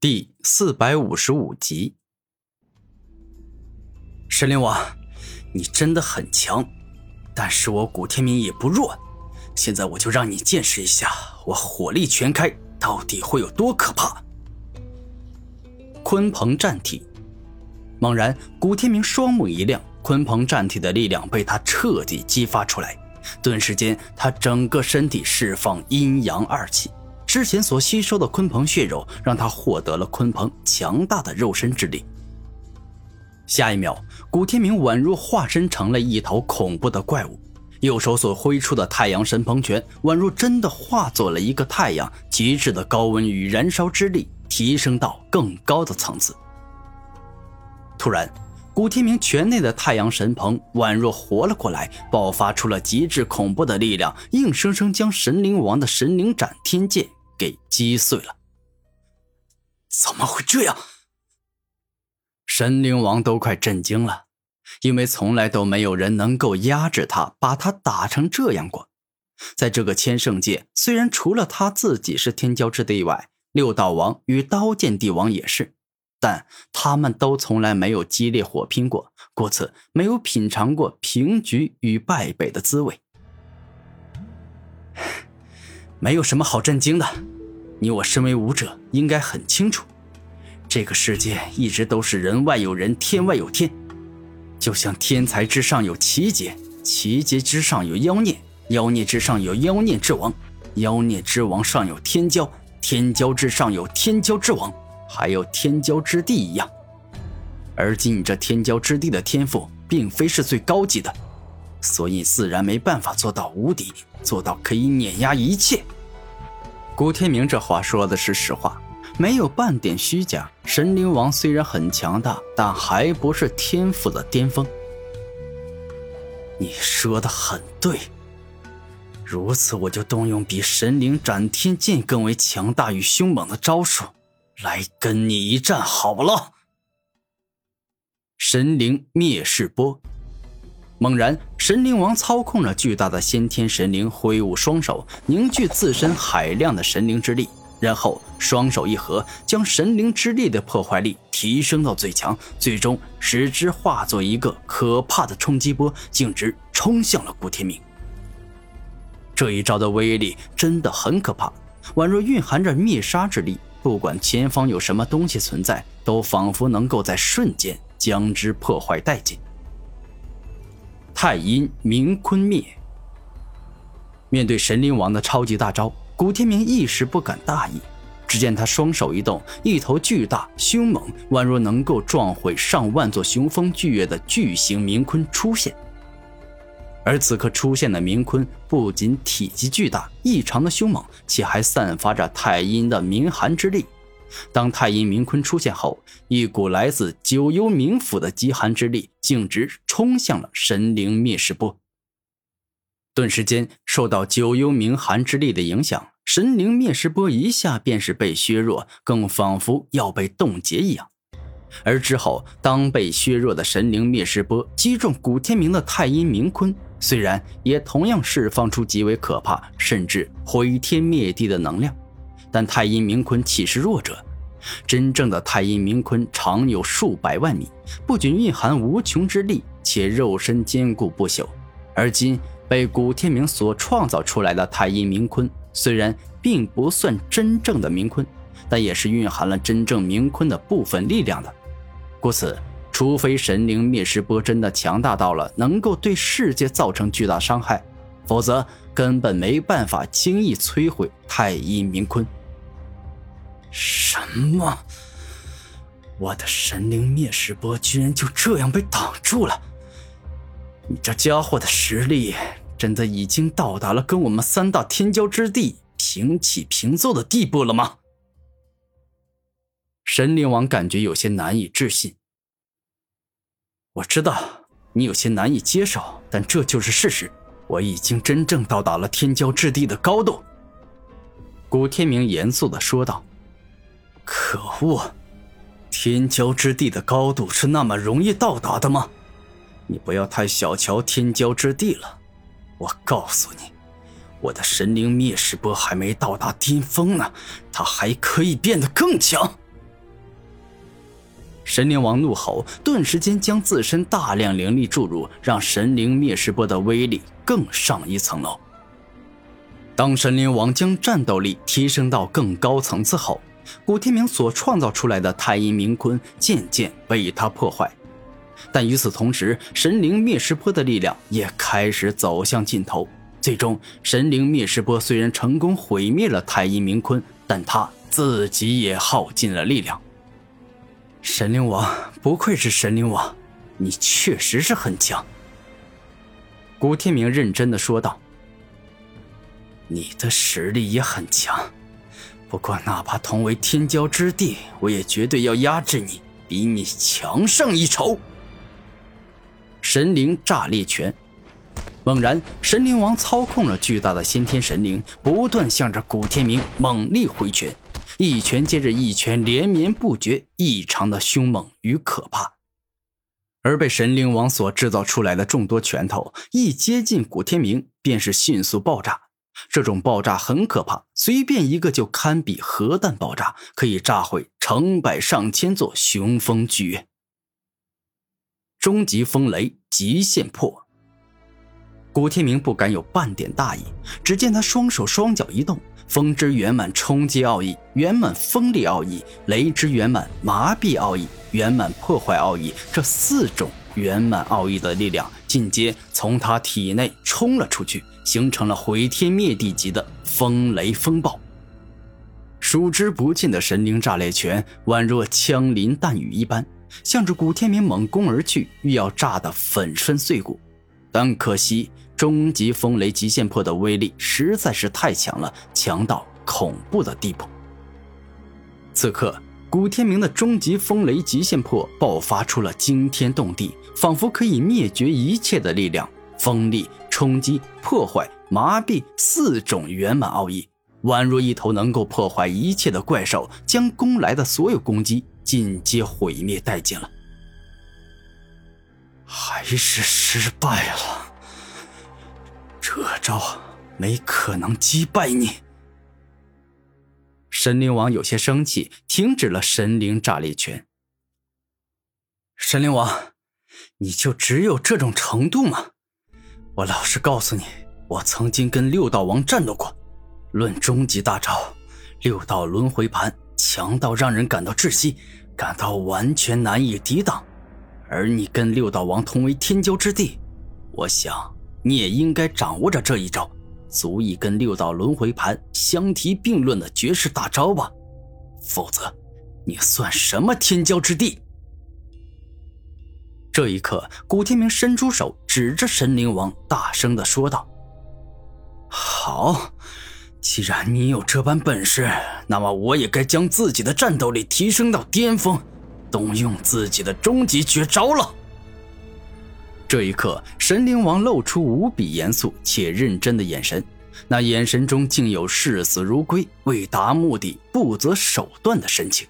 第四百五十五集，神灵王，你真的很强，但是我古天明也不弱。现在我就让你见识一下，我火力全开到底会有多可怕。鲲鹏战体，猛然，古天明双目一亮，鲲鹏战体的力量被他彻底激发出来，顿时间，他整个身体释放阴阳二气。之前所吸收的鲲鹏血肉，让他获得了鲲鹏强大的肉身之力。下一秒，古天明宛若化身成了一头恐怖的怪物，右手所挥出的太阳神鹏拳，宛若真的化作了一个太阳，极致的高温与燃烧之力提升到更高的层次。突然，古天明拳内的太阳神鹏宛若活了过来，爆发出了极致恐怖的力量，硬生生将神灵王的神灵斩天剑。给击碎了！怎么会这样？神灵王都快震惊了，因为从来都没有人能够压制他，把他打成这样过。在这个千圣界，虽然除了他自己是天骄之地外，六道王与刀剑帝王也是，但他们都从来没有激烈火拼过，故此没有品尝过平局与败北的滋味。没有什么好震惊的，你我身为武者，应该很清楚，这个世界一直都是人外有人，天外有天。就像天才之上有奇杰，奇杰之上有妖孽，妖孽之上有妖孽之王，妖孽之王上有天骄，天骄之上有天骄之王，还有天骄之地一样。而今你这天骄之地的天赋，并非是最高级的。所以自然没办法做到无敌，做到可以碾压一切。古天明这话说的是实话，没有半点虚假。神灵王虽然很强大，但还不是天赋的巅峰。你说的很对，如此我就动用比神灵斩天剑更为强大与凶猛的招数，来跟你一战好了。神灵灭世波。猛然，神灵王操控着巨大的先天神灵，挥舞双手，凝聚自身海量的神灵之力，然后双手一合，将神灵之力的破坏力提升到最强，最终使之化作一个可怕的冲击波，径直冲向了古天明。这一招的威力真的很可怕，宛若蕴含着灭杀之力，不管前方有什么东西存在，都仿佛能够在瞬间将之破坏殆尽。太阴冥坤灭。面对神灵王的超级大招，古天明一时不敢大意。只见他双手一动，一头巨大、凶猛，宛若能够撞毁上万座雄风巨岳的巨型冥坤出现。而此刻出现的冥坤，不仅体积巨大、异常的凶猛，且还散发着太阴的冥寒之力。当太阴冥坤出现后，一股来自九幽冥府的极寒之力径直冲向了神灵灭世波。顿时间，受到九幽冥寒之力的影响，神灵灭世波一下便是被削弱，更仿佛要被冻结一样。而之后，当被削弱的神灵灭世波击中古天明的太阴冥坤，虽然也同样释放出极为可怕，甚至毁天灭地的能量。但太阴冥坤岂是弱者？真正的太阴冥坤长有数百万米，不仅蕴含无穷之力，且肉身坚固不朽。而今被古天明所创造出来的太阴冥坤，虽然并不算真正的冥坤，但也是蕴含了真正冥坤的部分力量的。故此，除非神灵灭世波真的强大到了能够对世界造成巨大伤害，否则根本没办法轻易摧毁太阴冥坤。什么？我的神灵灭世波居然就这样被挡住了？你这家伙的实力真的已经到达了跟我们三大天骄之地平起平坐的地步了吗？神灵王感觉有些难以置信。我知道你有些难以接受，但这就是事实。我已经真正到达了天骄之地的高度。古天明严肃的说道。可恶！天骄之地的高度是那么容易到达的吗？你不要太小瞧天骄之地了。我告诉你，我的神灵灭世波还没到达巅峰呢，它还可以变得更强。神灵王怒吼，顿时间将自身大量灵力注入，让神灵灭世波的威力更上一层楼。当神灵王将战斗力提升到更高层次后，古天明所创造出来的太阴冥坤渐渐被他破坏。但与此同时，神灵灭世波的力量也开始走向尽头。最终，神灵灭世波虽然成功毁灭了太阴冥坤，但他自己也耗尽了力量。神灵王不愧是神灵王，你确实是很强。古天明认真的说道：“你的实力也很强，不过哪怕同为天骄之地，我也绝对要压制你，比你强上一筹。”神灵炸裂拳，猛然，神灵王操控了巨大的先天神灵，不断向着古天明猛力挥拳。一拳接着一拳，连绵不绝，异常的凶猛与可怕。而被神灵王所制造出来的众多拳头，一接近古天明，便是迅速爆炸。这种爆炸很可怕，随便一个就堪比核弹爆炸，可以炸毁成百上千座雄风剧院。终极风雷极限破。古天明不敢有半点大意，只见他双手双脚一动。风之圆满冲击奥义，圆满锋利奥义，雷之圆满麻痹奥义，圆满破坏奥义，这四种圆满奥义的力量进阶从他体内冲了出去，形成了毁天灭地级的风雷风暴。数之不尽的神灵炸裂拳宛若枪林弹雨一般，向着古天明猛攻而去，欲要炸得粉身碎骨，但可惜。终极风雷极限破的威力实在是太强了，强到恐怖的地步。此刻，古天明的终极风雷极限破爆发出了惊天动地，仿佛可以灭绝一切的力量。锋利、冲击、破坏、麻痹四种圆满奥义，宛若一头能够破坏一切的怪兽，将攻来的所有攻击尽皆毁灭殆尽了。还是失败了。这招没可能击败你。神灵王有些生气，停止了神灵炸裂拳。神灵王，你就只有这种程度吗？我老实告诉你，我曾经跟六道王战斗过。论终极大招，六道轮回盘强到让人感到窒息，感到完全难以抵挡。而你跟六道王同为天骄之地，我想。你也应该掌握着这一招，足以跟六道轮回盘相提并论的绝世大招吧？否则，你算什么天骄之地？这一刻，古天明伸出手指着神灵王，大声的说道：“好，既然你有这般本事，那么我也该将自己的战斗力提升到巅峰，动用自己的终极绝招了。”这一刻，神灵王露出无比严肃且认真的眼神，那眼神中竟有视死如归、为达目的不择手段的神情。